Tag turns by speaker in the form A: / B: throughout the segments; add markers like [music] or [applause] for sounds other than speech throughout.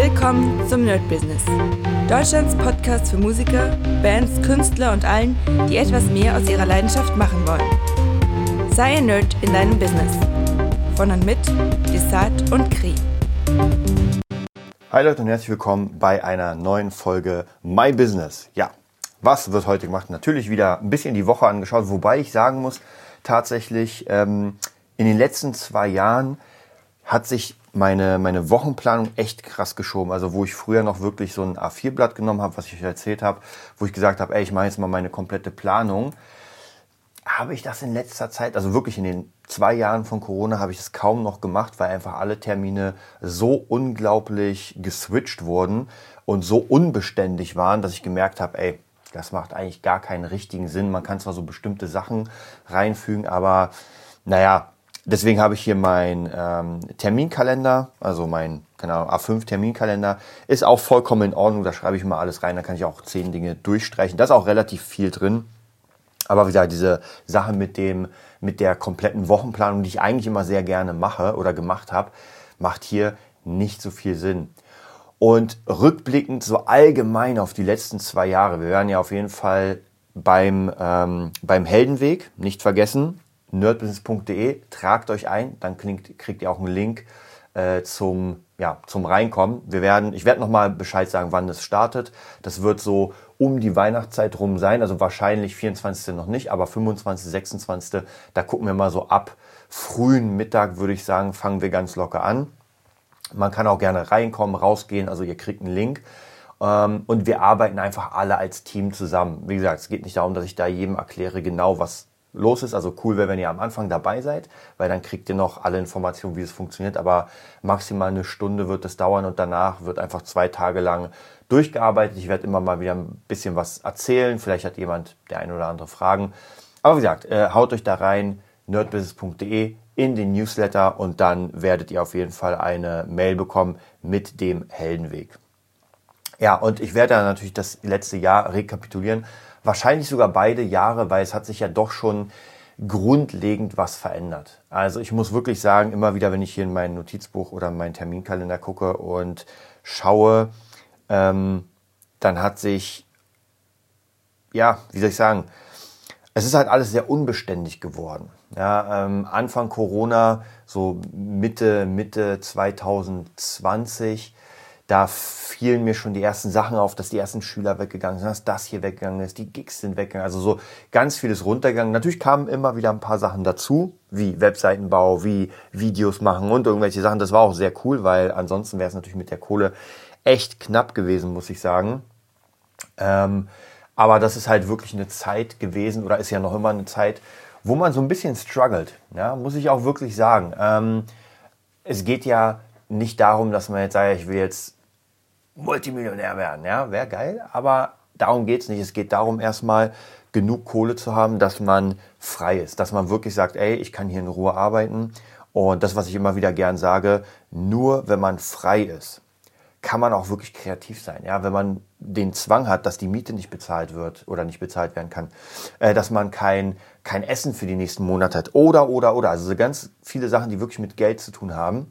A: Willkommen zum Nerd Business. Deutschlands Podcast für Musiker, Bands, Künstler und allen, die etwas mehr aus ihrer Leidenschaft machen wollen. Sei ein Nerd in deinem Business. Von und mit Desart und Kri.
B: Hi Leute und herzlich willkommen bei einer neuen Folge My Business. Ja, was wird heute gemacht? Natürlich wieder ein bisschen die Woche angeschaut, wobei ich sagen muss, tatsächlich ähm, in den letzten zwei Jahren hat sich meine, meine Wochenplanung echt krass geschoben. Also wo ich früher noch wirklich so ein A4-Blatt genommen habe, was ich euch erzählt habe, wo ich gesagt habe, ey, ich mache jetzt mal meine komplette Planung, habe ich das in letzter Zeit, also wirklich in den zwei Jahren von Corona, habe ich das kaum noch gemacht, weil einfach alle Termine so unglaublich geswitcht wurden und so unbeständig waren, dass ich gemerkt habe, ey, das macht eigentlich gar keinen richtigen Sinn. Man kann zwar so bestimmte Sachen reinfügen, aber naja, Deswegen habe ich hier meinen ähm, Terminkalender, also mein keine Ahnung, A5 Terminkalender, ist auch vollkommen in Ordnung. Da schreibe ich mal alles rein, da kann ich auch zehn Dinge durchstreichen. Da ist auch relativ viel drin. Aber wie gesagt, diese Sache mit dem, mit der kompletten Wochenplanung, die ich eigentlich immer sehr gerne mache oder gemacht habe, macht hier nicht so viel Sinn. Und rückblickend so allgemein auf die letzten zwei Jahre, wir werden ja auf jeden Fall beim, ähm, beim Heldenweg, nicht vergessen, nerdbusiness.de, tragt euch ein, dann kriegt, kriegt ihr auch einen Link äh, zum, ja, zum Reinkommen. Wir werden, ich werde nochmal Bescheid sagen, wann es startet. Das wird so um die Weihnachtszeit rum sein, also wahrscheinlich 24. noch nicht, aber 25., 26. Da gucken wir mal so ab frühen Mittag, würde ich sagen, fangen wir ganz locker an. Man kann auch gerne reinkommen, rausgehen, also ihr kriegt einen Link. Ähm, und wir arbeiten einfach alle als Team zusammen. Wie gesagt, es geht nicht darum, dass ich da jedem erkläre genau, was los ist. Also cool wäre, wenn ihr am Anfang dabei seid, weil dann kriegt ihr noch alle Informationen, wie es funktioniert. Aber maximal eine Stunde wird es dauern und danach wird einfach zwei Tage lang durchgearbeitet. Ich werde immer mal wieder ein bisschen was erzählen. Vielleicht hat jemand der ein oder andere Fragen. Aber wie gesagt, äh, haut euch da rein, nerdbusiness.de in den Newsletter und dann werdet ihr auf jeden Fall eine Mail bekommen mit dem Heldenweg. Ja, und ich werde dann natürlich das letzte Jahr rekapitulieren wahrscheinlich sogar beide Jahre, weil es hat sich ja doch schon grundlegend was verändert. Also ich muss wirklich sagen, immer wieder, wenn ich hier in mein Notizbuch oder meinen Terminkalender gucke und schaue, ähm, dann hat sich, ja, wie soll ich sagen, es ist halt alles sehr unbeständig geworden. Ja, ähm, Anfang Corona, so Mitte, Mitte 2020, da fielen mir schon die ersten Sachen auf, dass die ersten Schüler weggegangen sind, dass das hier weggegangen ist, die Gigs sind weggegangen, also so ganz vieles runtergegangen. Natürlich kamen immer wieder ein paar Sachen dazu, wie Webseitenbau, wie Videos machen und irgendwelche Sachen. Das war auch sehr cool, weil ansonsten wäre es natürlich mit der Kohle echt knapp gewesen, muss ich sagen. Ähm, aber das ist halt wirklich eine Zeit gewesen oder ist ja noch immer eine Zeit, wo man so ein bisschen struggelt, ja, muss ich auch wirklich sagen. Ähm, es geht ja nicht darum, dass man jetzt sagt, ich will jetzt Multimillionär werden. Ja, wäre geil, aber darum geht's nicht. Es geht darum, erstmal genug Kohle zu haben, dass man frei ist, dass man wirklich sagt, ey, ich kann hier in Ruhe arbeiten. Und das, was ich immer wieder gern sage, nur wenn man frei ist, kann man auch wirklich kreativ sein. Ja, wenn man den Zwang hat, dass die Miete nicht bezahlt wird oder nicht bezahlt werden kann, äh, dass man kein, kein Essen für die nächsten Monate hat oder, oder, oder. Also so ganz viele Sachen, die wirklich mit Geld zu tun haben,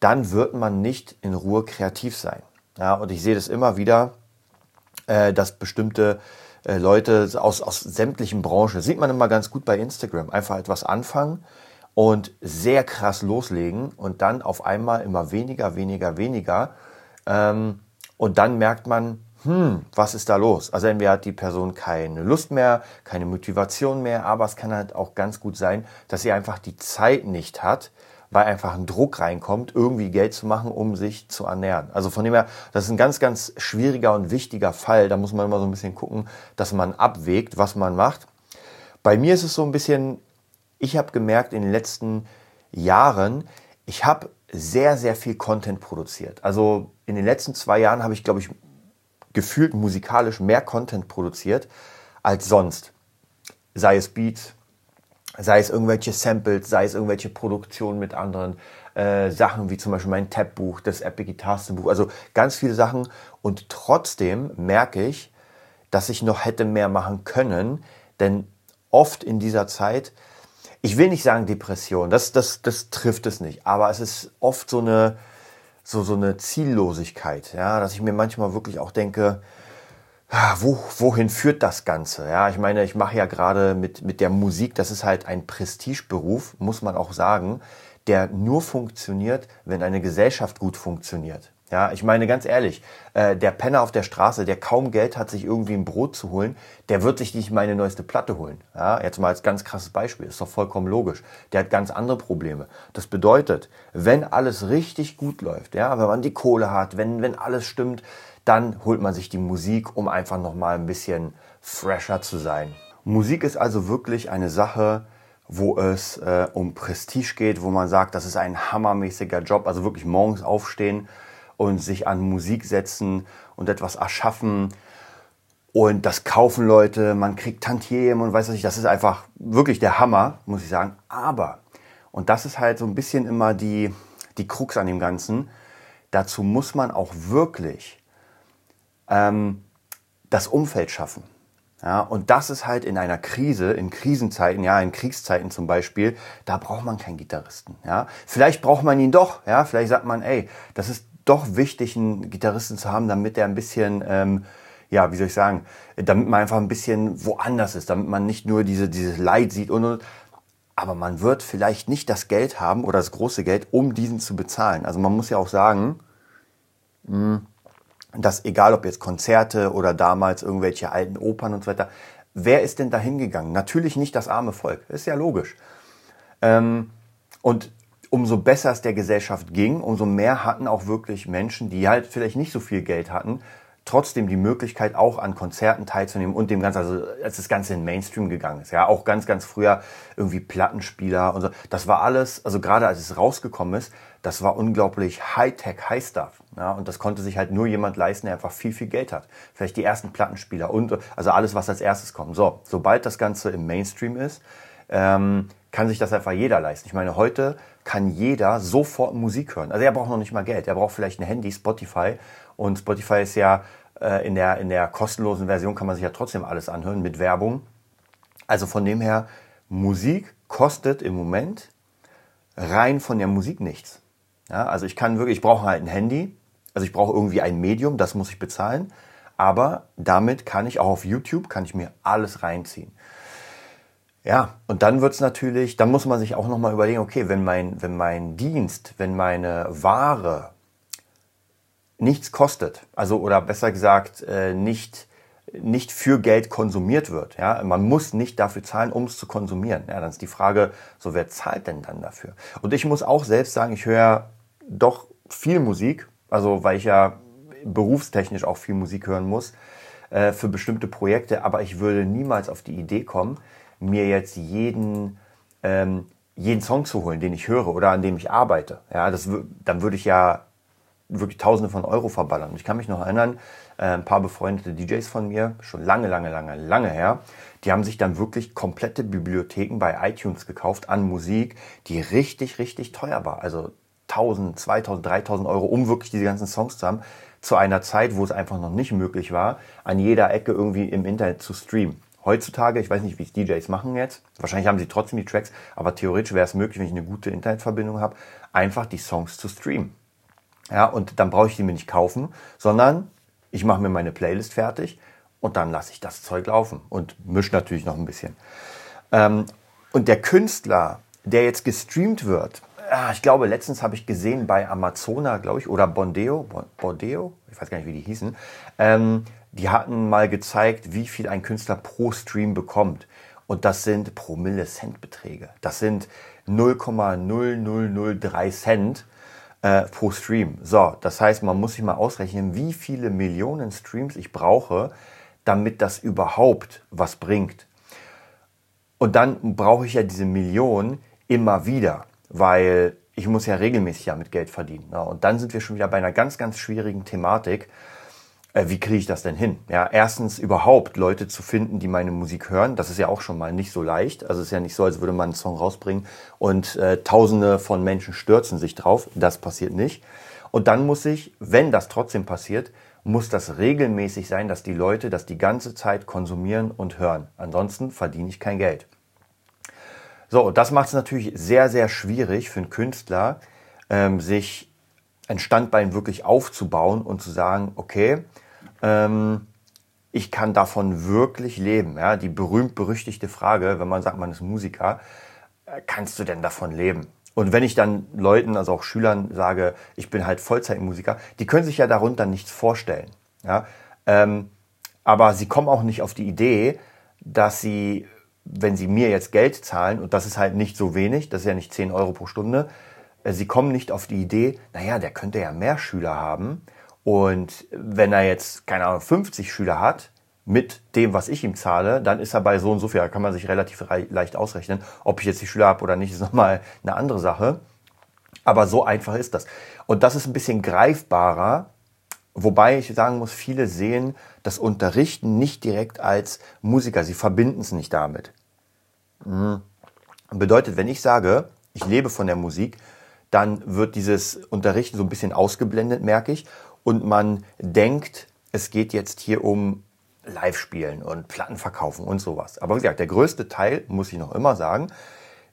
B: dann wird man nicht in Ruhe kreativ sein. Ja, und ich sehe das immer wieder, äh, dass bestimmte äh, Leute aus, aus sämtlichen Branchen, sieht man immer ganz gut bei Instagram, einfach etwas anfangen und sehr krass loslegen und dann auf einmal immer weniger, weniger, weniger. Ähm, und dann merkt man, hm, was ist da los? Also entweder hat die Person keine Lust mehr, keine Motivation mehr, aber es kann halt auch ganz gut sein, dass sie einfach die Zeit nicht hat, weil einfach ein Druck reinkommt, irgendwie Geld zu machen, um sich zu ernähren. Also von dem her, das ist ein ganz, ganz schwieriger und wichtiger Fall. Da muss man immer so ein bisschen gucken, dass man abwägt, was man macht. Bei mir ist es so ein bisschen, ich habe gemerkt in den letzten Jahren, ich habe sehr, sehr viel Content produziert. Also in den letzten zwei Jahren habe ich, glaube ich, gefühlt musikalisch mehr Content produziert als sonst. Sei es Beats, sei es irgendwelche Samples, sei es irgendwelche Produktionen mit anderen äh, Sachen, wie zum Beispiel mein Tab-Buch, das Epic Guitarsten Buch, also ganz viele Sachen. Und trotzdem merke ich, dass ich noch hätte mehr machen können, denn oft in dieser Zeit, ich will nicht sagen Depression, das, das, das trifft es nicht, aber es ist oft so eine, so, so eine Ziellosigkeit, ja, dass ich mir manchmal wirklich auch denke, wo, wohin führt das Ganze? Ja, ich meine, ich mache ja gerade mit, mit der Musik, das ist halt ein Prestigeberuf, muss man auch sagen, der nur funktioniert, wenn eine Gesellschaft gut funktioniert. Ja, ich meine ganz ehrlich, äh, der Penner auf der Straße, der kaum Geld hat, sich irgendwie ein Brot zu holen, der wird sich nicht meine neueste Platte holen. Ja, jetzt mal als ganz krasses Beispiel, ist doch vollkommen logisch. Der hat ganz andere Probleme. Das bedeutet, wenn alles richtig gut läuft, ja, wenn man die Kohle hat, wenn, wenn alles stimmt, dann holt man sich die Musik, um einfach nochmal ein bisschen fresher zu sein. Musik ist also wirklich eine Sache, wo es äh, um Prestige geht, wo man sagt, das ist ein hammermäßiger Job, also wirklich morgens aufstehen und sich an Musik setzen und etwas erschaffen. Und das kaufen Leute, man kriegt Tantiem und weiß was ich, das ist einfach wirklich der Hammer, muss ich sagen. Aber, und das ist halt so ein bisschen immer die, die Krux an dem Ganzen, dazu muss man auch wirklich ähm, das Umfeld schaffen. Ja, und das ist halt in einer Krise, in Krisenzeiten, ja, in Kriegszeiten zum Beispiel, da braucht man keinen Gitarristen. Ja, vielleicht braucht man ihn doch. Ja, vielleicht sagt man, ey, das ist doch wichtig, einen Gitarristen zu haben, damit er ein bisschen, ähm, ja, wie soll ich sagen, damit man einfach ein bisschen woanders ist, damit man nicht nur diese, dieses Leid sieht und, und aber man wird vielleicht nicht das Geld haben oder das große Geld, um diesen zu bezahlen. Also man muss ja auch sagen, hm, dass egal ob jetzt Konzerte oder damals irgendwelche alten Opern und so weiter, wer ist denn da hingegangen? Natürlich nicht das arme Volk, ist ja logisch. Ähm, und umso besser es der Gesellschaft ging, umso mehr hatten auch wirklich Menschen, die halt vielleicht nicht so viel Geld hatten, trotzdem die Möglichkeit, auch an Konzerten teilzunehmen und dem Ganzen, also als das Ganze in Mainstream gegangen ist. Ja, auch ganz, ganz früher irgendwie Plattenspieler und so. Das war alles, also gerade als es rausgekommen ist, das war unglaublich Hightech, High Stuff. Ja, und das konnte sich halt nur jemand leisten, der einfach viel, viel Geld hat. Vielleicht die ersten Plattenspieler und also alles, was als erstes kommt. So, sobald das Ganze im Mainstream ist, ähm, kann sich das einfach jeder leisten. Ich meine, heute kann jeder sofort Musik hören. Also er braucht noch nicht mal Geld. Er braucht vielleicht ein Handy, Spotify. Und Spotify ist ja äh, in, der, in der kostenlosen Version kann man sich ja trotzdem alles anhören mit Werbung. Also von dem her, Musik kostet im Moment rein von der Musik nichts. Ja, also ich kann wirklich, ich brauche halt ein Handy, also ich brauche irgendwie ein Medium, das muss ich bezahlen. Aber damit kann ich auch auf YouTube, kann ich mir alles reinziehen. Ja, und dann wird's natürlich, dann muss man sich auch nochmal überlegen, okay, wenn mein, wenn mein Dienst, wenn meine Ware nichts kostet, also oder besser gesagt äh, nicht, nicht für Geld konsumiert wird, ja, man muss nicht dafür zahlen, um es zu konsumieren. Ja, dann ist die Frage, so wer zahlt denn dann dafür? Und ich muss auch selbst sagen, ich höre doch viel Musik, also weil ich ja berufstechnisch auch viel Musik hören muss äh, für bestimmte Projekte, aber ich würde niemals auf die Idee kommen, mir jetzt jeden, ähm, jeden Song zu holen, den ich höre oder an dem ich arbeite. Ja, das, dann würde ich ja wirklich Tausende von Euro verballern. Ich kann mich noch erinnern, äh, ein paar befreundete DJs von mir, schon lange, lange, lange, lange her, die haben sich dann wirklich komplette Bibliotheken bei iTunes gekauft an Musik, die richtig, richtig teuer war. Also 1000, 2000, 3000 Euro, um wirklich diese ganzen Songs zu haben, zu einer Zeit, wo es einfach noch nicht möglich war, an jeder Ecke irgendwie im Internet zu streamen heutzutage, ich weiß nicht, wie es DJs machen jetzt, wahrscheinlich haben sie trotzdem die Tracks, aber theoretisch wäre es möglich, wenn ich eine gute Internetverbindung habe, einfach die Songs zu streamen. Ja, und dann brauche ich die mir nicht kaufen, sondern ich mache mir meine Playlist fertig und dann lasse ich das Zeug laufen und mische natürlich noch ein bisschen. Ähm, und der Künstler, der jetzt gestreamt wird, ich glaube, letztens habe ich gesehen bei Amazona, glaube ich, oder Bondeo, Bondeo, ich weiß gar nicht, wie die hießen, ähm, die hatten mal gezeigt, wie viel ein Künstler pro Stream bekommt. Und das sind Promille Cent Beträge. Das sind 0,0003 Cent äh, pro Stream. So, das heißt, man muss sich mal ausrechnen, wie viele Millionen Streams ich brauche, damit das überhaupt was bringt. Und dann brauche ich ja diese Millionen immer wieder, weil ich muss ja regelmäßig damit Geld verdienen. Ja, und dann sind wir schon wieder bei einer ganz, ganz schwierigen Thematik äh, wie kriege ich das denn hin? Ja, erstens überhaupt Leute zu finden, die meine Musik hören. Das ist ja auch schon mal nicht so leicht. Also es ist ja nicht so, als würde man einen Song rausbringen und äh, Tausende von Menschen stürzen sich drauf. Das passiert nicht. Und dann muss ich, wenn das trotzdem passiert, muss das regelmäßig sein, dass die Leute das die ganze Zeit konsumieren und hören. Ansonsten verdiene ich kein Geld. So, das macht es natürlich sehr, sehr schwierig für einen Künstler, ähm, sich ein Standbein wirklich aufzubauen und zu sagen, okay, ähm, ich kann davon wirklich leben. Ja, die berühmt-berüchtigte Frage, wenn man sagt, man ist Musiker, äh, kannst du denn davon leben? Und wenn ich dann Leuten, also auch Schülern sage, ich bin halt Vollzeitmusiker, die können sich ja darunter nichts vorstellen. Ja? Ähm, aber sie kommen auch nicht auf die Idee, dass sie, wenn sie mir jetzt Geld zahlen, und das ist halt nicht so wenig, das ist ja nicht 10 Euro pro Stunde, äh, sie kommen nicht auf die Idee, naja, der könnte ja mehr Schüler haben. Und wenn er jetzt, keine Ahnung, 50 Schüler hat, mit dem, was ich ihm zahle, dann ist er bei so und so viel. Da kann man sich relativ leicht ausrechnen. Ob ich jetzt die Schüler habe oder nicht, ist [laughs] nochmal eine andere Sache. Aber so einfach ist das. Und das ist ein bisschen greifbarer, wobei ich sagen muss, viele sehen das Unterrichten nicht direkt als Musiker. Sie verbinden es nicht damit. Mhm. Bedeutet, wenn ich sage, ich lebe von der Musik, dann wird dieses Unterrichten so ein bisschen ausgeblendet, merke ich. Und man denkt, es geht jetzt hier um live spielen und Platten verkaufen und sowas. Aber wie gesagt, der größte Teil, muss ich noch immer sagen,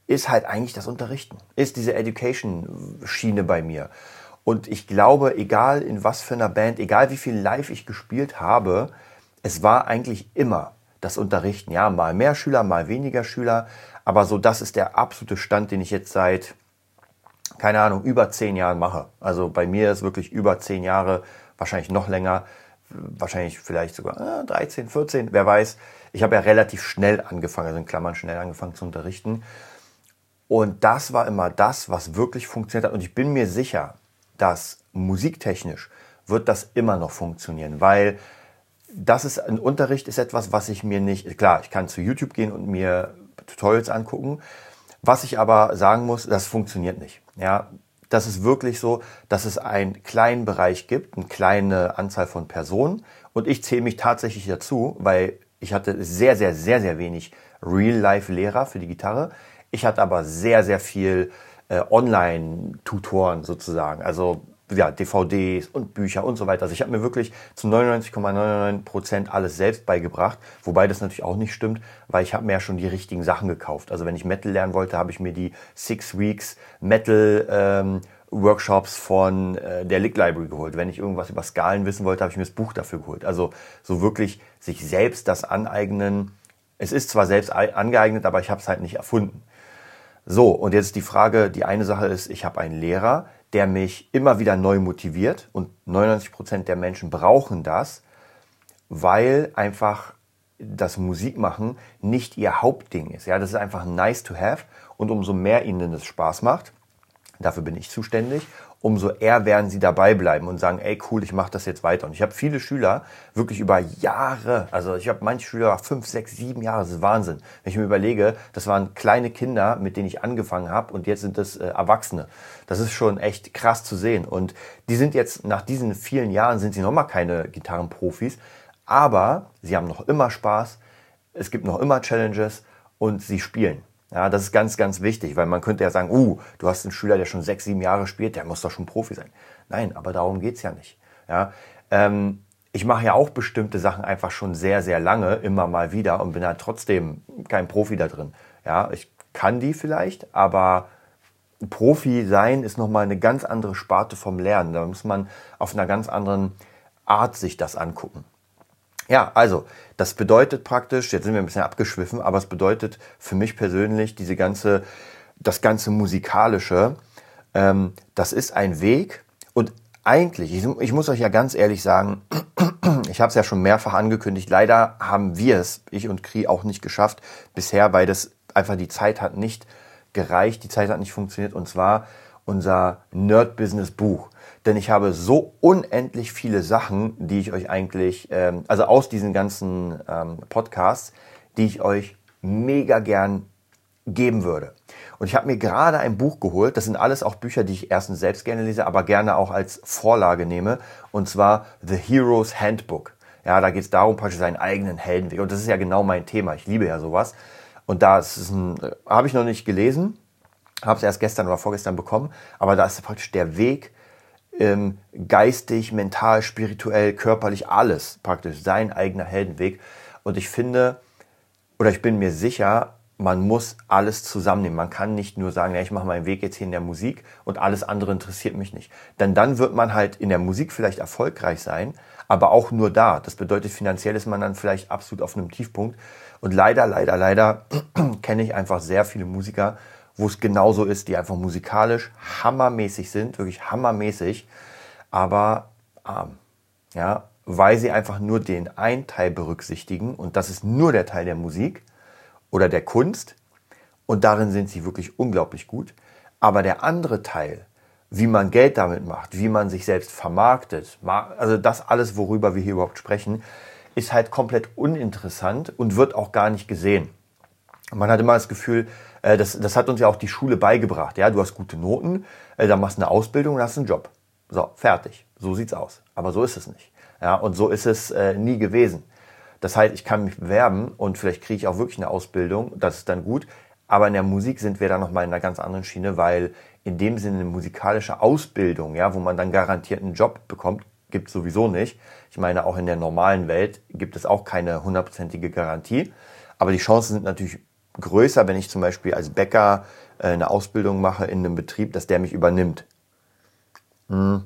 B: ist halt eigentlich das Unterrichten, ist diese Education-Schiene bei mir. Und ich glaube, egal in was für einer Band, egal wie viel live ich gespielt habe, es war eigentlich immer das Unterrichten. Ja, mal mehr Schüler, mal weniger Schüler. Aber so, das ist der absolute Stand, den ich jetzt seit, keine Ahnung, über zehn Jahren mache. Also bei mir ist wirklich über zehn Jahre, wahrscheinlich noch länger wahrscheinlich vielleicht sogar äh, 13, 14, wer weiß. Ich habe ja relativ schnell angefangen, also in Klammern schnell angefangen zu unterrichten. Und das war immer das, was wirklich funktioniert hat. Und ich bin mir sicher, dass musiktechnisch wird das immer noch funktionieren, weil das ist ein Unterricht ist etwas, was ich mir nicht, klar, ich kann zu YouTube gehen und mir Tutorials angucken. Was ich aber sagen muss, das funktioniert nicht. Ja, das ist wirklich so, dass es einen kleinen Bereich gibt, eine kleine Anzahl von Personen. Und ich zähle mich tatsächlich dazu, weil ich hatte sehr, sehr, sehr, sehr wenig Real-Life-Lehrer für die Gitarre. Ich hatte aber sehr, sehr viel äh, Online-Tutoren sozusagen. Also ja, DVDs und Bücher und so weiter. Also ich habe mir wirklich zu 99,99 Prozent alles selbst beigebracht, wobei das natürlich auch nicht stimmt, weil ich habe mir ja schon die richtigen Sachen gekauft. Also wenn ich Metal lernen wollte, habe ich mir die Six Weeks Metal ähm, Workshops von äh, der Lick Library geholt. Wenn ich irgendwas über Skalen wissen wollte, habe ich mir das Buch dafür geholt. Also so wirklich sich selbst das aneignen. Es ist zwar selbst angeeignet, aber ich habe es halt nicht erfunden. So, und jetzt die Frage, die eine Sache ist, ich habe einen Lehrer, der mich immer wieder neu motiviert und 99 Prozent der Menschen brauchen das, weil einfach das Musikmachen nicht ihr Hauptding ist. Ja, das ist einfach nice to have und umso mehr ihnen das Spaß macht, dafür bin ich zuständig, umso eher werden sie dabei bleiben und sagen, ey cool, ich mache das jetzt weiter. Und ich habe viele Schüler wirklich über Jahre, also ich habe manche Schüler fünf, sechs, sieben Jahre, das ist Wahnsinn. Wenn ich mir überlege, das waren kleine Kinder, mit denen ich angefangen habe und jetzt sind das äh, Erwachsene. Das ist schon echt krass zu sehen. Und die sind jetzt, nach diesen vielen Jahren sind sie noch mal keine Gitarrenprofis, aber sie haben noch immer Spaß, es gibt noch immer Challenges und sie spielen. Ja, das ist ganz, ganz wichtig, weil man könnte ja sagen, uh, du hast einen Schüler, der schon sechs, sieben Jahre spielt, der muss doch schon Profi sein. Nein, aber darum geht's ja nicht. Ja, ähm, ich mache ja auch bestimmte Sachen einfach schon sehr, sehr lange, immer mal wieder und bin halt trotzdem kein Profi da drin. Ja, ich kann die vielleicht, aber Profi sein ist nochmal eine ganz andere Sparte vom Lernen. Da muss man auf einer ganz anderen Art sich das angucken. Ja, also, das bedeutet praktisch, jetzt sind wir ein bisschen abgeschwiffen, aber es bedeutet für mich persönlich diese ganze, das ganze musikalische, ähm, das ist ein Weg und eigentlich, ich, ich muss euch ja ganz ehrlich sagen, [clears throat] ich habe es ja schon mehrfach angekündigt, leider haben wir es, ich und Kri, auch nicht geschafft bisher, weil das einfach die Zeit hat nicht gereicht, die Zeit hat nicht funktioniert und zwar unser Nerd-Business-Buch denn ich habe so unendlich viele Sachen, die ich euch eigentlich, ähm, also aus diesen ganzen ähm, Podcasts, die ich euch mega gern geben würde. Und ich habe mir gerade ein Buch geholt. Das sind alles auch Bücher, die ich erstens selbst gerne lese, aber gerne auch als Vorlage nehme. Und zwar The Hero's Handbook. Ja, da geht es darum, praktisch seinen eigenen Heldenweg. Und das ist ja genau mein Thema. Ich liebe ja sowas. Und da äh, habe ich noch nicht gelesen, habe es erst gestern oder vorgestern bekommen. Aber da ist praktisch der Weg, ähm, geistig, mental, spirituell, körperlich, alles praktisch sein eigener Heldenweg. Und ich finde, oder ich bin mir sicher, man muss alles zusammennehmen. Man kann nicht nur sagen, ja, ich mache meinen Weg jetzt hier in der Musik und alles andere interessiert mich nicht. Denn dann wird man halt in der Musik vielleicht erfolgreich sein, aber auch nur da. Das bedeutet, finanziell ist man dann vielleicht absolut auf einem Tiefpunkt. Und leider, leider, leider [clears throat] kenne ich einfach sehr viele Musiker, wo es genauso ist, die einfach musikalisch hammermäßig sind, wirklich hammermäßig, aber arm. Ja, weil sie einfach nur den einen Teil berücksichtigen und das ist nur der Teil der Musik oder der Kunst und darin sind sie wirklich unglaublich gut. Aber der andere Teil, wie man Geld damit macht, wie man sich selbst vermarktet, also das alles, worüber wir hier überhaupt sprechen, ist halt komplett uninteressant und wird auch gar nicht gesehen. Man hat immer das Gefühl, äh, das, das hat uns ja auch die Schule beigebracht. Ja, du hast gute Noten, äh, dann machst du eine Ausbildung und hast einen Job. So, fertig. So sieht's aus. Aber so ist es nicht. Ja, und so ist es äh, nie gewesen. Das heißt, ich kann mich bewerben und vielleicht kriege ich auch wirklich eine Ausbildung, das ist dann gut. Aber in der Musik sind wir dann nochmal in einer ganz anderen Schiene, weil in dem Sinne eine musikalische Ausbildung, ja, wo man dann garantiert einen Job bekommt, gibt es sowieso nicht. Ich meine, auch in der normalen Welt gibt es auch keine hundertprozentige Garantie. Aber die Chancen sind natürlich größer, wenn ich zum Beispiel als Bäcker äh, eine Ausbildung mache in einem Betrieb, dass der mich übernimmt. Hm.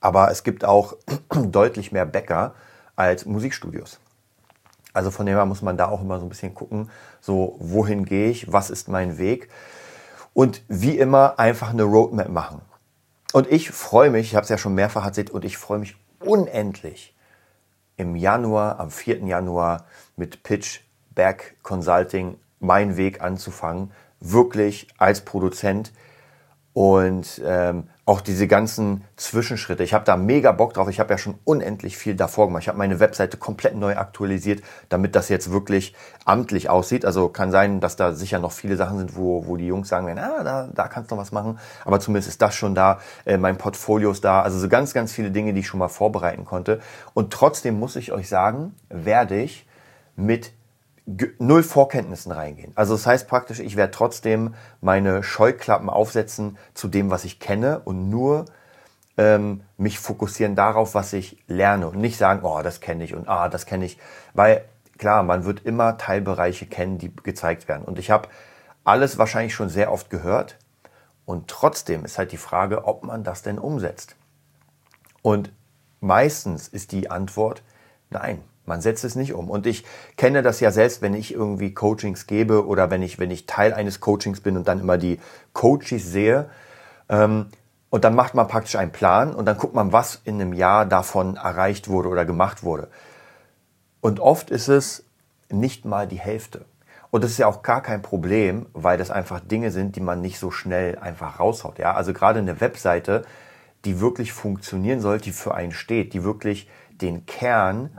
B: Aber es gibt auch [clears throat] deutlich mehr Bäcker als Musikstudios. Also von dem her muss man da auch immer so ein bisschen gucken, so wohin gehe ich, was ist mein Weg und wie immer einfach eine Roadmap machen. Und ich freue mich, ich habe es ja schon mehrfach erzählt, und ich freue mich unendlich im Januar, am 4. Januar mit Pitch Back Consulting meinen Weg anzufangen, wirklich als Produzent und ähm, auch diese ganzen Zwischenschritte. Ich habe da mega Bock drauf. Ich habe ja schon unendlich viel davor gemacht. Ich habe meine Webseite komplett neu aktualisiert, damit das jetzt wirklich amtlich aussieht. Also kann sein, dass da sicher noch viele Sachen sind, wo, wo die Jungs sagen werden, ah, da, da kannst du noch was machen. Aber zumindest ist das schon da. Äh, mein Portfolio ist da. Also so ganz, ganz viele Dinge, die ich schon mal vorbereiten konnte. Und trotzdem muss ich euch sagen, werde ich mit null Vorkenntnissen reingehen. Also das heißt praktisch, ich werde trotzdem meine Scheuklappen aufsetzen zu dem, was ich kenne und nur ähm, mich fokussieren darauf, was ich lerne und nicht sagen, oh, das kenne ich und ah, das kenne ich, weil klar, man wird immer Teilbereiche kennen, die gezeigt werden. Und ich habe alles wahrscheinlich schon sehr oft gehört und trotzdem ist halt die Frage, ob man das denn umsetzt. Und meistens ist die Antwort nein. Man setzt es nicht um. Und ich kenne das ja selbst, wenn ich irgendwie Coachings gebe oder wenn ich, wenn ich Teil eines Coachings bin und dann immer die Coaches sehe. Ähm, und dann macht man praktisch einen Plan und dann guckt man, was in einem Jahr davon erreicht wurde oder gemacht wurde. Und oft ist es nicht mal die Hälfte. Und das ist ja auch gar kein Problem, weil das einfach Dinge sind, die man nicht so schnell einfach raushaut. Ja, also gerade eine Webseite, die wirklich funktionieren soll, die für einen steht, die wirklich den Kern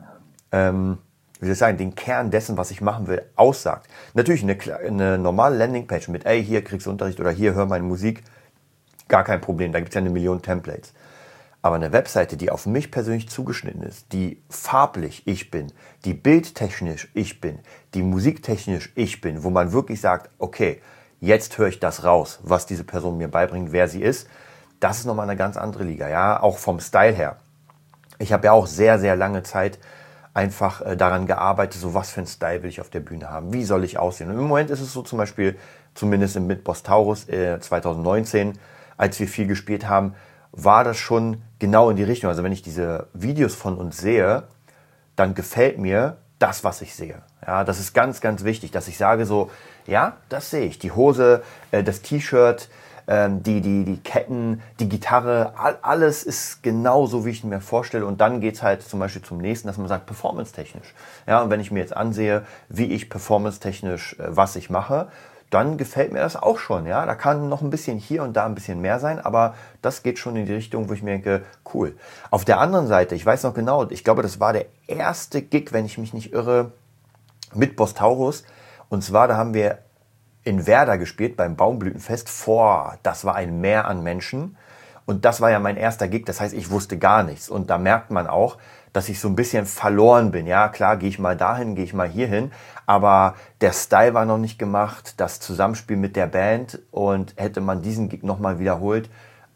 B: ähm, wie soll ich sagen, den Kern dessen, was ich machen will, aussagt. Natürlich eine, eine normale Landingpage mit, ey, hier kriegst du Unterricht oder hier hör meine Musik, gar kein Problem, da gibt es ja eine Million Templates. Aber eine Webseite, die auf mich persönlich zugeschnitten ist, die farblich ich bin, die bildtechnisch ich bin, die musiktechnisch ich bin, wo man wirklich sagt, okay, jetzt höre ich das raus, was diese Person mir beibringt, wer sie ist, das ist nochmal eine ganz andere Liga, ja, auch vom Style her. Ich habe ja auch sehr, sehr lange Zeit einfach äh, daran gearbeitet, so was für ein Style will ich auf der Bühne haben, wie soll ich aussehen. Und im Moment ist es so zum Beispiel, zumindest im Midboss Taurus äh, 2019, als wir viel gespielt haben, war das schon genau in die Richtung. Also wenn ich diese Videos von uns sehe, dann gefällt mir das, was ich sehe. Ja, das ist ganz, ganz wichtig, dass ich sage so, ja, das sehe ich. Die Hose, äh, das T-Shirt, ähm, die, die, die Ketten, die Gitarre, all, alles ist genauso, wie ich mir vorstelle. Und dann geht's halt zum Beispiel zum nächsten, dass man sagt, performance-technisch. Ja, und wenn ich mir jetzt ansehe, wie ich performance-technisch, äh, was ich mache, dann gefällt mir das auch schon. Ja, da kann noch ein bisschen hier und da ein bisschen mehr sein, aber das geht schon in die Richtung, wo ich mir denke, cool. Auf der anderen Seite, ich weiß noch genau, ich glaube, das war der erste Gig, wenn ich mich nicht irre, mit Boss Taurus. Und zwar, da haben wir in Werder gespielt beim Baumblütenfest vor, das war ein Meer an Menschen. Und das war ja mein erster Gig, das heißt, ich wusste gar nichts. Und da merkt man auch, dass ich so ein bisschen verloren bin. Ja, klar, gehe ich mal dahin, gehe ich mal hierhin, aber der Style war noch nicht gemacht, das Zusammenspiel mit der Band und hätte man diesen Gig nochmal wiederholt,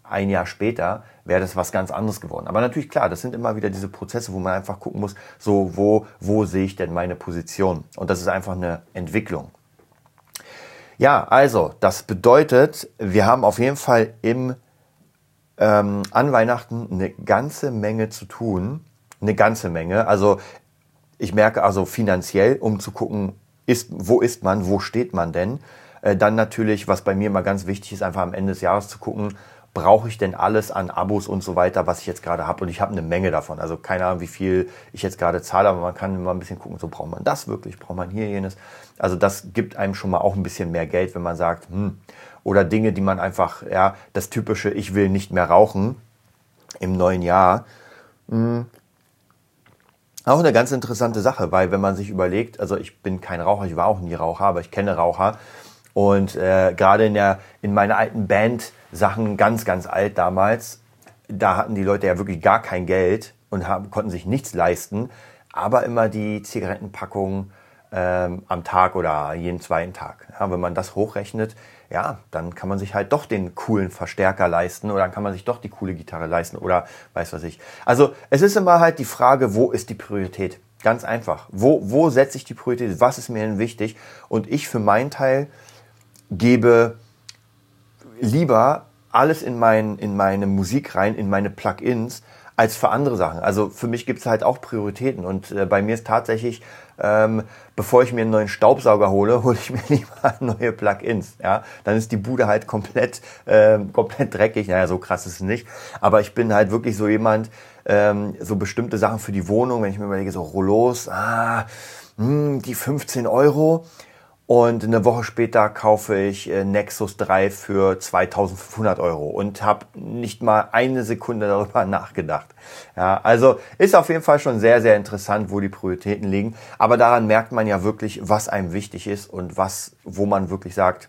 B: ein Jahr später, wäre das was ganz anderes geworden. Aber natürlich, klar, das sind immer wieder diese Prozesse, wo man einfach gucken muss, so, wo, wo sehe ich denn meine Position? Und das ist einfach eine Entwicklung. Ja, also, das bedeutet, wir haben auf jeden Fall im, ähm, an Weihnachten eine ganze Menge zu tun. Eine ganze Menge. Also, ich merke also finanziell, um zu gucken, ist, wo ist man, wo steht man denn? Äh, dann natürlich, was bei mir immer ganz wichtig ist, einfach am Ende des Jahres zu gucken, brauche ich denn alles an Abos und so weiter, was ich jetzt gerade habe. Und ich habe eine Menge davon. Also keine Ahnung, wie viel ich jetzt gerade zahle, aber man kann immer ein bisschen gucken, so braucht man das wirklich, braucht man hier jenes. Also das gibt einem schon mal auch ein bisschen mehr Geld, wenn man sagt, hm, oder Dinge, die man einfach, ja, das typische, ich will nicht mehr rauchen im neuen Jahr. Hm. Auch eine ganz interessante Sache, weil wenn man sich überlegt, also ich bin kein Raucher, ich war auch nie Raucher, aber ich kenne Raucher. Und äh, gerade in, der, in meiner alten Band, Sachen ganz, ganz alt damals. Da hatten die Leute ja wirklich gar kein Geld und haben, konnten sich nichts leisten, aber immer die Zigarettenpackung ähm, am Tag oder jeden zweiten Tag. Ja, wenn man das hochrechnet, ja, dann kann man sich halt doch den coolen Verstärker leisten oder dann kann man sich doch die coole Gitarre leisten oder weiß was ich. Also es ist immer halt die Frage, wo ist die Priorität? Ganz einfach. Wo, wo setze ich die Priorität? Was ist mir denn wichtig? Und ich für meinen Teil gebe lieber alles in, mein, in meine Musik rein, in meine Plugins, als für andere Sachen. Also für mich gibt es halt auch Prioritäten. Und äh, bei mir ist tatsächlich, ähm, bevor ich mir einen neuen Staubsauger hole, [laughs] hole ich mir lieber neue Plugins. Ja? Dann ist die Bude halt komplett, ähm, komplett dreckig. Naja, so krass ist es nicht. Aber ich bin halt wirklich so jemand, ähm, so bestimmte Sachen für die Wohnung, wenn ich mir überlege, so Rollos, ah, mh, hm, die 15 Euro und eine Woche später kaufe ich äh, Nexus 3 für 2500 Euro und habe nicht mal eine Sekunde [laughs] darüber nachgedacht. Ja, also ist auf jeden Fall schon sehr, sehr interessant, wo die Prioritäten liegen. Aber daran merkt man ja wirklich, was einem wichtig ist und was, wo man wirklich sagt,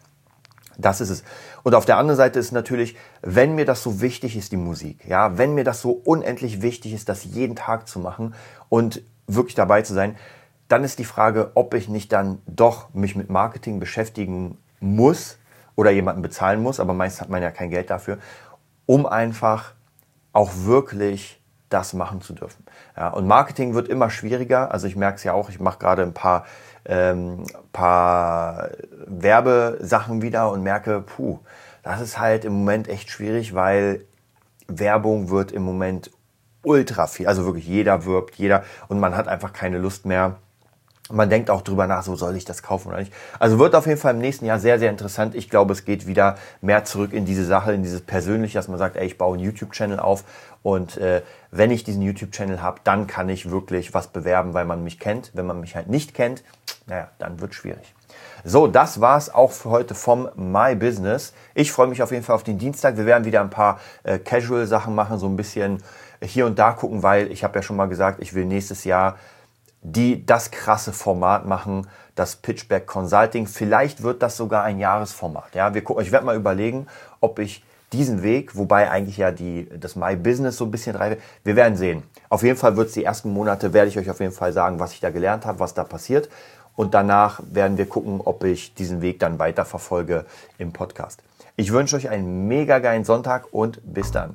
B: das ist es. Und auf der anderen Seite ist natürlich, wenn mir das so wichtig ist, die Musik, ja, wenn mir das so unendlich wichtig ist, das jeden Tag zu machen und wirklich dabei zu sein, dann ist die Frage, ob ich nicht dann doch mich mit Marketing beschäftigen muss oder jemanden bezahlen muss, aber meist hat man ja kein Geld dafür, um einfach auch wirklich das machen zu dürfen. Ja, und Marketing wird immer schwieriger. Also ich merke es ja auch, ich mache gerade ein paar, ähm, paar Werbesachen wieder und merke, puh, das ist halt im Moment echt schwierig, weil Werbung wird im Moment ultra viel. Also wirklich jeder wirbt, jeder und man hat einfach keine Lust mehr, man denkt auch drüber nach, so soll ich das kaufen oder nicht. Also wird auf jeden Fall im nächsten Jahr sehr, sehr interessant. Ich glaube, es geht wieder mehr zurück in diese Sache, in dieses Persönliche, dass man sagt, ey, ich baue einen YouTube-Channel auf und äh, wenn ich diesen YouTube-Channel habe, dann kann ich wirklich was bewerben, weil man mich kennt. Wenn man mich halt nicht kennt, naja, dann wird schwierig. So, das war's auch für heute vom My Business. Ich freue mich auf jeden Fall auf den Dienstag. Wir werden wieder ein paar äh, Casual-Sachen machen, so ein bisschen hier und da gucken, weil ich habe ja schon mal gesagt, ich will nächstes Jahr die das krasse Format machen, das Pitchback Consulting. Vielleicht wird das sogar ein Jahresformat. Ja, wir gucken, ich werde mal überlegen, ob ich diesen Weg, wobei eigentlich ja die, das My Business so ein bisschen treibe. Wir werden sehen. Auf jeden Fall wird es die ersten Monate, werde ich euch auf jeden Fall sagen, was ich da gelernt habe, was da passiert. Und danach werden wir gucken, ob ich diesen Weg dann weiter verfolge im Podcast. Ich wünsche euch einen mega geilen Sonntag und bis dann.